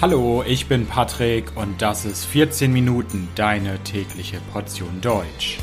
Hallo, ich bin Patrick und das ist 14 Minuten deine tägliche Portion Deutsch.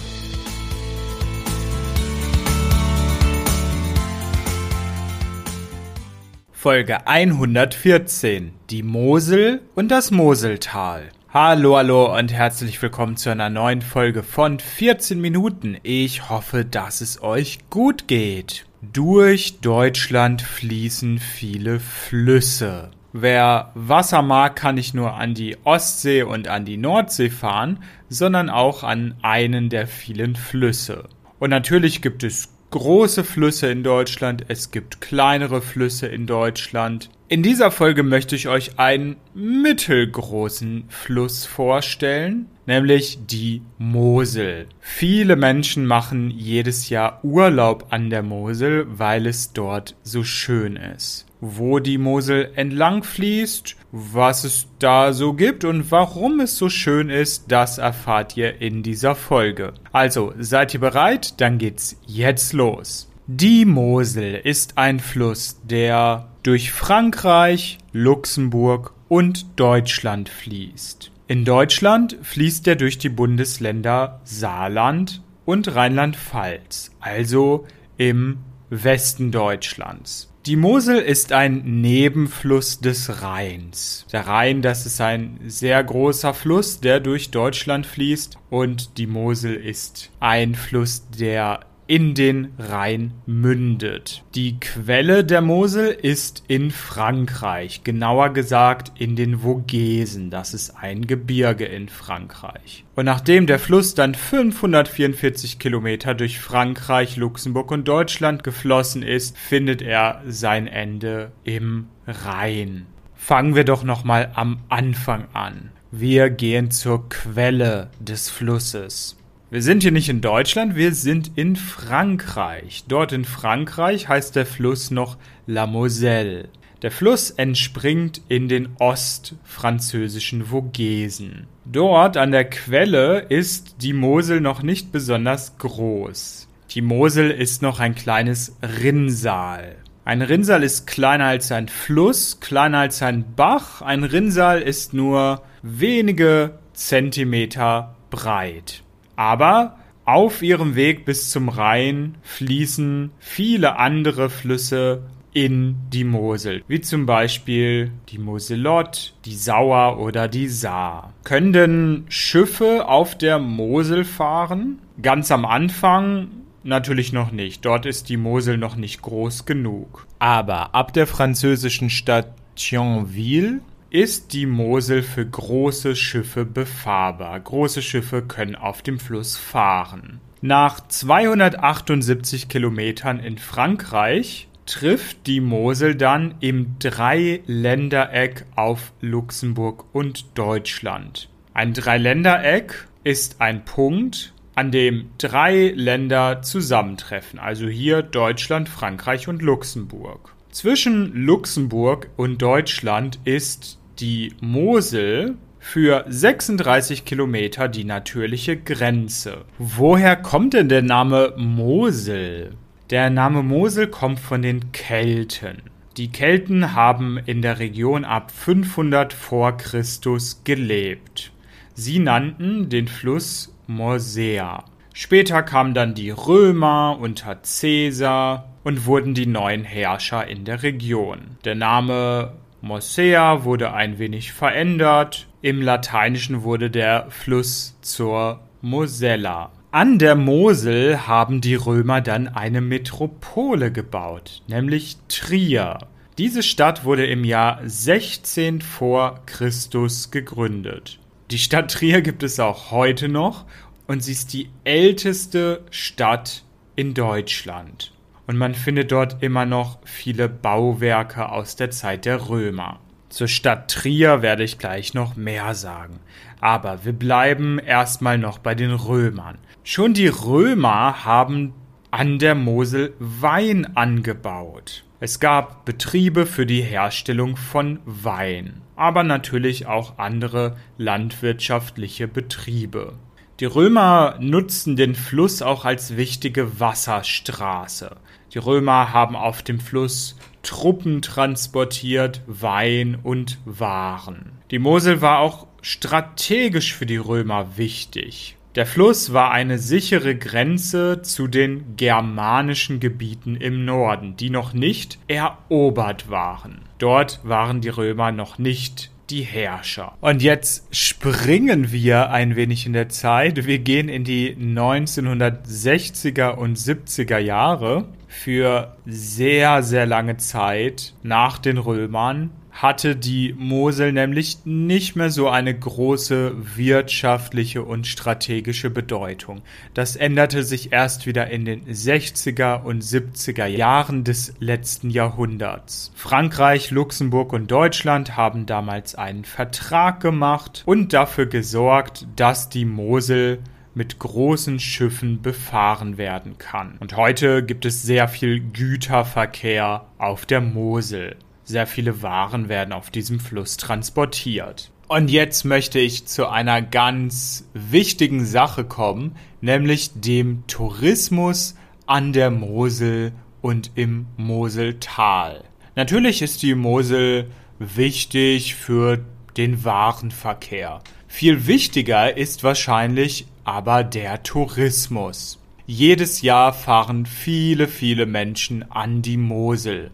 Folge 114 Die Mosel und das Moseltal. Hallo, hallo und herzlich willkommen zu einer neuen Folge von 14 Minuten. Ich hoffe, dass es euch gut geht. Durch Deutschland fließen viele Flüsse. Wer Wasser mag, kann nicht nur an die Ostsee und an die Nordsee fahren, sondern auch an einen der vielen Flüsse. Und natürlich gibt es große Flüsse in Deutschland, es gibt kleinere Flüsse in Deutschland. In dieser Folge möchte ich euch einen mittelgroßen Fluss vorstellen, nämlich die Mosel. Viele Menschen machen jedes Jahr Urlaub an der Mosel, weil es dort so schön ist wo die Mosel entlang fließt, was es da so gibt und warum es so schön ist, das erfahrt ihr in dieser Folge. Also, seid ihr bereit? Dann geht's jetzt los. Die Mosel ist ein Fluss, der durch Frankreich, Luxemburg und Deutschland fließt. In Deutschland fließt er durch die Bundesländer Saarland und Rheinland-Pfalz, also im Westen Deutschlands. Die Mosel ist ein Nebenfluss des Rheins. Der Rhein, das ist ein sehr großer Fluss, der durch Deutschland fließt und die Mosel ist ein Fluss, der in den Rhein mündet. Die Quelle der Mosel ist in Frankreich, genauer gesagt in den Vogesen. Das ist ein Gebirge in Frankreich. Und nachdem der Fluss dann 544 Kilometer durch Frankreich, Luxemburg und Deutschland geflossen ist, findet er sein Ende im Rhein. Fangen wir doch nochmal am Anfang an. Wir gehen zur Quelle des Flusses. Wir sind hier nicht in Deutschland, wir sind in Frankreich. Dort in Frankreich heißt der Fluss noch La Moselle. Der Fluss entspringt in den ostfranzösischen Vogesen. Dort an der Quelle ist die Mosel noch nicht besonders groß. Die Mosel ist noch ein kleines Rinnsal. Ein Rinnsal ist kleiner als ein Fluss, kleiner als ein Bach. Ein Rinnsal ist nur wenige Zentimeter breit. Aber auf ihrem Weg bis zum Rhein fließen viele andere Flüsse in die Mosel, wie zum Beispiel die Moselott, die Sauer oder die Saar. Können denn Schiffe auf der Mosel fahren? Ganz am Anfang natürlich noch nicht. Dort ist die Mosel noch nicht groß genug. Aber ab der französischen Stadt Thionville ist die Mosel für große Schiffe befahrbar. Große Schiffe können auf dem Fluss fahren. Nach 278 Kilometern in Frankreich trifft die Mosel dann im Dreiländereck auf Luxemburg und Deutschland. Ein Dreiländereck ist ein Punkt, an dem drei Länder zusammentreffen, also hier Deutschland, Frankreich und Luxemburg. Zwischen Luxemburg und Deutschland ist die Mosel für 36 Kilometer die natürliche Grenze. Woher kommt denn der Name Mosel? Der Name Mosel kommt von den Kelten. Die Kelten haben in der Region ab 500 vor Christus gelebt. Sie nannten den Fluss Mosea. Später kamen dann die Römer unter Caesar und wurden die neuen Herrscher in der Region. Der Name Mosea wurde ein wenig verändert. Im Lateinischen wurde der Fluss zur Mosella. An der Mosel haben die Römer dann eine Metropole gebaut, nämlich Trier. Diese Stadt wurde im Jahr 16 vor Christus gegründet. Die Stadt Trier gibt es auch heute noch und sie ist die älteste Stadt in Deutschland und man findet dort immer noch viele Bauwerke aus der Zeit der Römer. Zur Stadt Trier werde ich gleich noch mehr sagen. Aber wir bleiben erstmal noch bei den Römern. Schon die Römer haben an der Mosel Wein angebaut. Es gab Betriebe für die Herstellung von Wein, aber natürlich auch andere landwirtschaftliche Betriebe. Die Römer nutzten den Fluss auch als wichtige Wasserstraße. Die Römer haben auf dem Fluss Truppen transportiert, Wein und Waren. Die Mosel war auch strategisch für die Römer wichtig. Der Fluss war eine sichere Grenze zu den germanischen Gebieten im Norden, die noch nicht erobert waren. Dort waren die Römer noch nicht die Herrscher. Und jetzt springen wir ein wenig in der Zeit. Wir gehen in die 1960er und 70er Jahre. Für sehr, sehr lange Zeit nach den Römern hatte die Mosel nämlich nicht mehr so eine große wirtschaftliche und strategische Bedeutung. Das änderte sich erst wieder in den 60er und 70er Jahren des letzten Jahrhunderts. Frankreich, Luxemburg und Deutschland haben damals einen Vertrag gemacht und dafür gesorgt, dass die Mosel mit großen Schiffen befahren werden kann. Und heute gibt es sehr viel Güterverkehr auf der Mosel. Sehr viele Waren werden auf diesem Fluss transportiert. Und jetzt möchte ich zu einer ganz wichtigen Sache kommen, nämlich dem Tourismus an der Mosel und im Moseltal. Natürlich ist die Mosel wichtig für den Warenverkehr. Viel wichtiger ist wahrscheinlich aber der Tourismus. Jedes Jahr fahren viele, viele Menschen an die Mosel.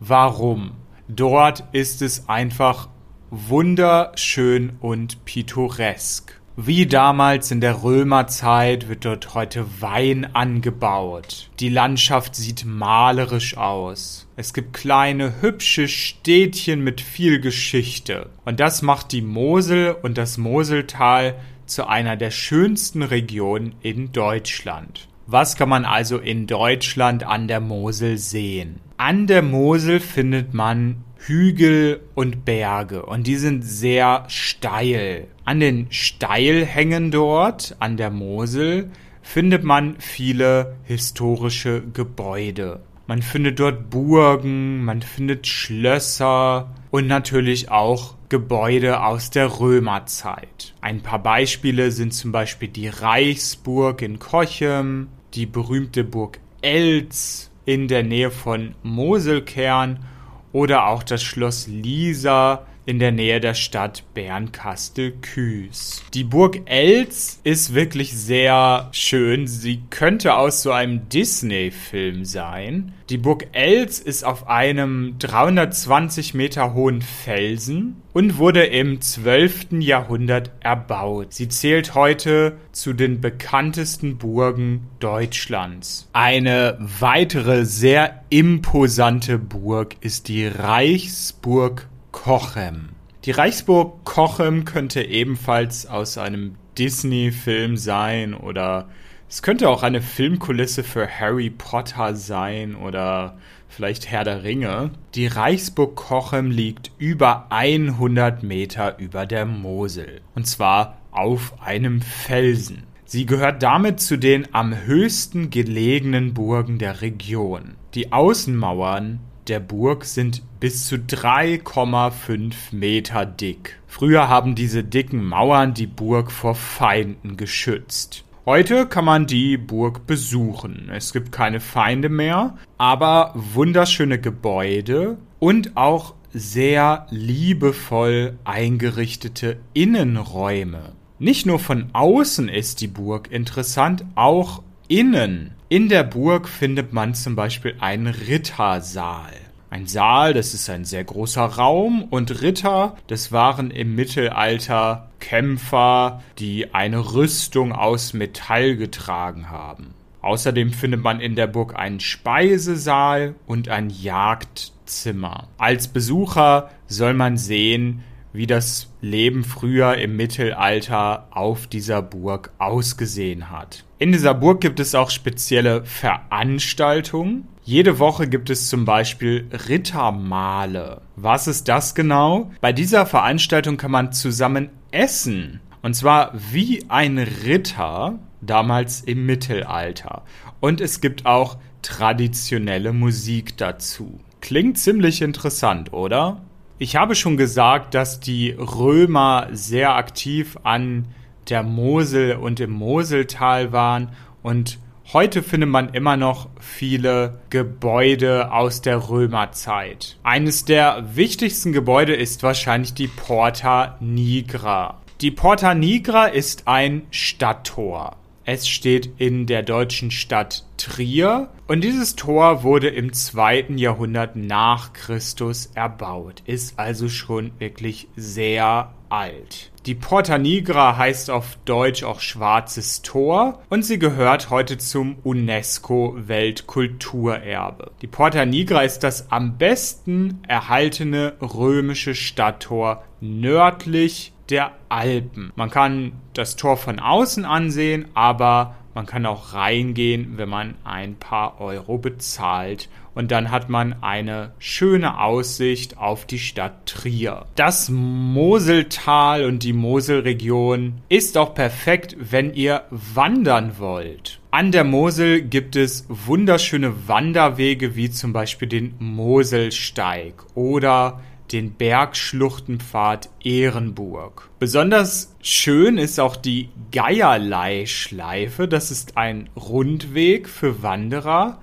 Warum? Dort ist es einfach wunderschön und pittoresk. Wie damals in der Römerzeit wird dort heute Wein angebaut. Die Landschaft sieht malerisch aus. Es gibt kleine, hübsche Städtchen mit viel Geschichte. Und das macht die Mosel und das Moseltal zu einer der schönsten Regionen in Deutschland. Was kann man also in Deutschland an der Mosel sehen? An der Mosel findet man Hügel und Berge und die sind sehr steil. An den Steilhängen dort, an der Mosel, findet man viele historische Gebäude. Man findet dort Burgen, man findet Schlösser und natürlich auch Gebäude aus der Römerzeit. Ein paar Beispiele sind zum Beispiel die Reichsburg in Cochem, die berühmte Burg Elz in der Nähe von Moselkern oder auch das Schloss Lisa in der Nähe der Stadt Bernkastel-Kues. Die Burg Elz ist wirklich sehr schön. Sie könnte aus so einem Disney-Film sein. Die Burg Elz ist auf einem 320 Meter hohen Felsen und wurde im 12. Jahrhundert erbaut. Sie zählt heute zu den bekanntesten Burgen Deutschlands. Eine weitere sehr imposante Burg ist die Reichsburg Cochem. Die Reichsburg Cochem könnte ebenfalls aus einem Disney-Film sein oder es könnte auch eine Filmkulisse für Harry Potter sein oder vielleicht Herr der Ringe. Die Reichsburg Cochem liegt über 100 Meter über der Mosel und zwar auf einem Felsen. Sie gehört damit zu den am höchsten gelegenen Burgen der Region. Die Außenmauern der Burg sind bis zu 3,5 Meter dick. Früher haben diese dicken Mauern die Burg vor Feinden geschützt. Heute kann man die Burg besuchen. Es gibt keine Feinde mehr, aber wunderschöne Gebäude und auch sehr liebevoll eingerichtete Innenräume. Nicht nur von außen ist die Burg interessant, auch innen. In der Burg findet man zum Beispiel einen Rittersaal. Ein Saal, das ist ein sehr großer Raum und Ritter, das waren im Mittelalter Kämpfer, die eine Rüstung aus Metall getragen haben. Außerdem findet man in der Burg einen Speisesaal und ein Jagdzimmer. Als Besucher soll man sehen, wie das Leben früher im Mittelalter auf dieser Burg ausgesehen hat. In dieser Burg gibt es auch spezielle Veranstaltungen. Jede Woche gibt es zum Beispiel Rittermale. Was ist das genau? Bei dieser Veranstaltung kann man zusammen essen. Und zwar wie ein Ritter damals im Mittelalter. Und es gibt auch traditionelle Musik dazu. Klingt ziemlich interessant, oder? Ich habe schon gesagt, dass die Römer sehr aktiv an der Mosel und im Moseltal waren und Heute findet man immer noch viele Gebäude aus der Römerzeit. Eines der wichtigsten Gebäude ist wahrscheinlich die Porta Nigra. Die Porta Nigra ist ein Stadttor. Es steht in der deutschen Stadt Trier und dieses Tor wurde im zweiten Jahrhundert nach Christus erbaut, ist also schon wirklich sehr alt. Die Porta Nigra heißt auf Deutsch auch Schwarzes Tor und sie gehört heute zum UNESCO Weltkulturerbe. Die Porta Nigra ist das am besten erhaltene römische Stadttor nördlich der Alpen. Man kann das Tor von außen ansehen, aber man kann auch reingehen, wenn man ein paar Euro bezahlt. Und dann hat man eine schöne Aussicht auf die Stadt Trier. Das Moseltal und die Moselregion ist auch perfekt, wenn ihr wandern wollt. An der Mosel gibt es wunderschöne Wanderwege wie zum Beispiel den Moselsteig oder den Bergschluchtenpfad Ehrenburg. Besonders schön ist auch die Geierlei-Schleife. Das ist ein Rundweg für Wanderer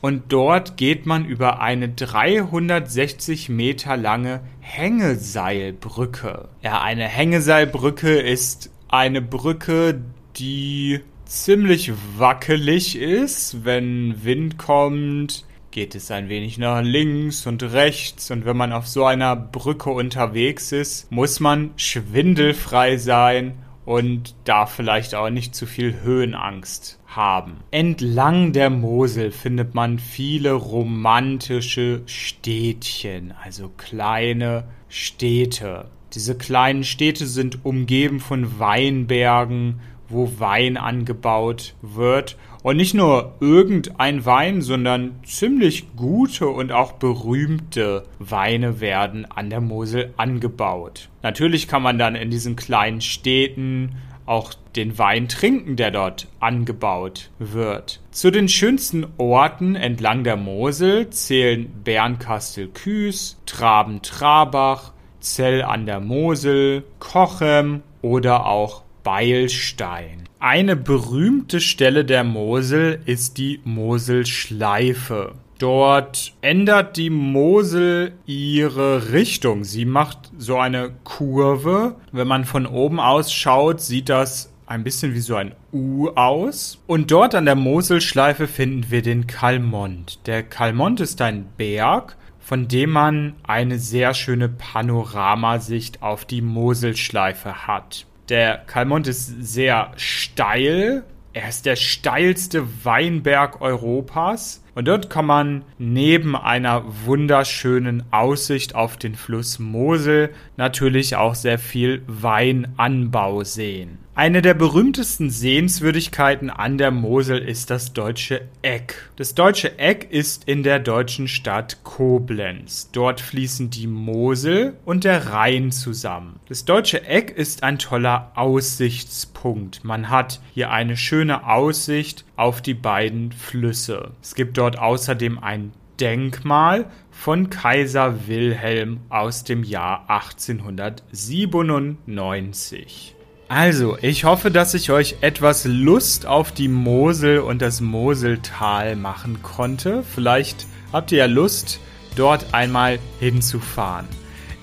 und dort geht man über eine 360 Meter lange Hängeseilbrücke. Ja, eine Hängeseilbrücke ist eine Brücke, die ziemlich wackelig ist, wenn Wind kommt, geht es ein wenig nach links und rechts und wenn man auf so einer Brücke unterwegs ist, muss man schwindelfrei sein und darf vielleicht auch nicht zu viel Höhenangst haben. Entlang der Mosel findet man viele romantische Städtchen, also kleine Städte. Diese kleinen Städte sind umgeben von Weinbergen, wo Wein angebaut wird und nicht nur irgendein Wein, sondern ziemlich gute und auch berühmte Weine werden an der Mosel angebaut. Natürlich kann man dann in diesen kleinen Städten auch den Wein trinken, der dort angebaut wird. Zu den schönsten Orten entlang der Mosel zählen Bernkastel-Kues, Traben-Trabach, Zell an der Mosel, Kochem oder auch Beilstein. Eine berühmte Stelle der Mosel ist die Moselschleife. Dort ändert die Mosel ihre Richtung. Sie macht so eine Kurve. Wenn man von oben aus schaut, sieht das ein bisschen wie so ein U aus. Und dort an der Moselschleife finden wir den Kalmont. Der Kalmont ist ein Berg, von dem man eine sehr schöne Panoramasicht auf die Moselschleife hat. Der Kalmont ist sehr steil. Er ist der steilste Weinberg Europas. Und dort kann man neben einer wunderschönen Aussicht auf den Fluss Mosel natürlich auch sehr viel Weinanbau sehen. Eine der berühmtesten Sehenswürdigkeiten an der Mosel ist das Deutsche Eck. Das Deutsche Eck ist in der deutschen Stadt Koblenz. Dort fließen die Mosel und der Rhein zusammen. Das Deutsche Eck ist ein toller Aussichtspunkt. Man hat hier eine schöne Aussicht auf die beiden Flüsse. Es gibt dort außerdem ein Denkmal von Kaiser Wilhelm aus dem Jahr 1897. Also, ich hoffe, dass ich euch etwas Lust auf die Mosel und das Moseltal machen konnte. Vielleicht habt ihr ja Lust, dort einmal hinzufahren.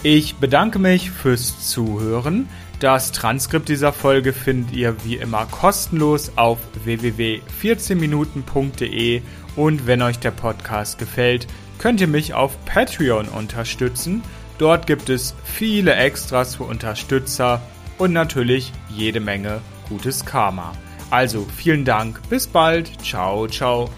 Ich bedanke mich fürs Zuhören. Das Transkript dieser Folge findet ihr wie immer kostenlos auf www.14minuten.de und wenn euch der Podcast gefällt, könnt ihr mich auf Patreon unterstützen. Dort gibt es viele Extras für Unterstützer und natürlich jede Menge gutes Karma. Also vielen Dank, bis bald, ciao, ciao.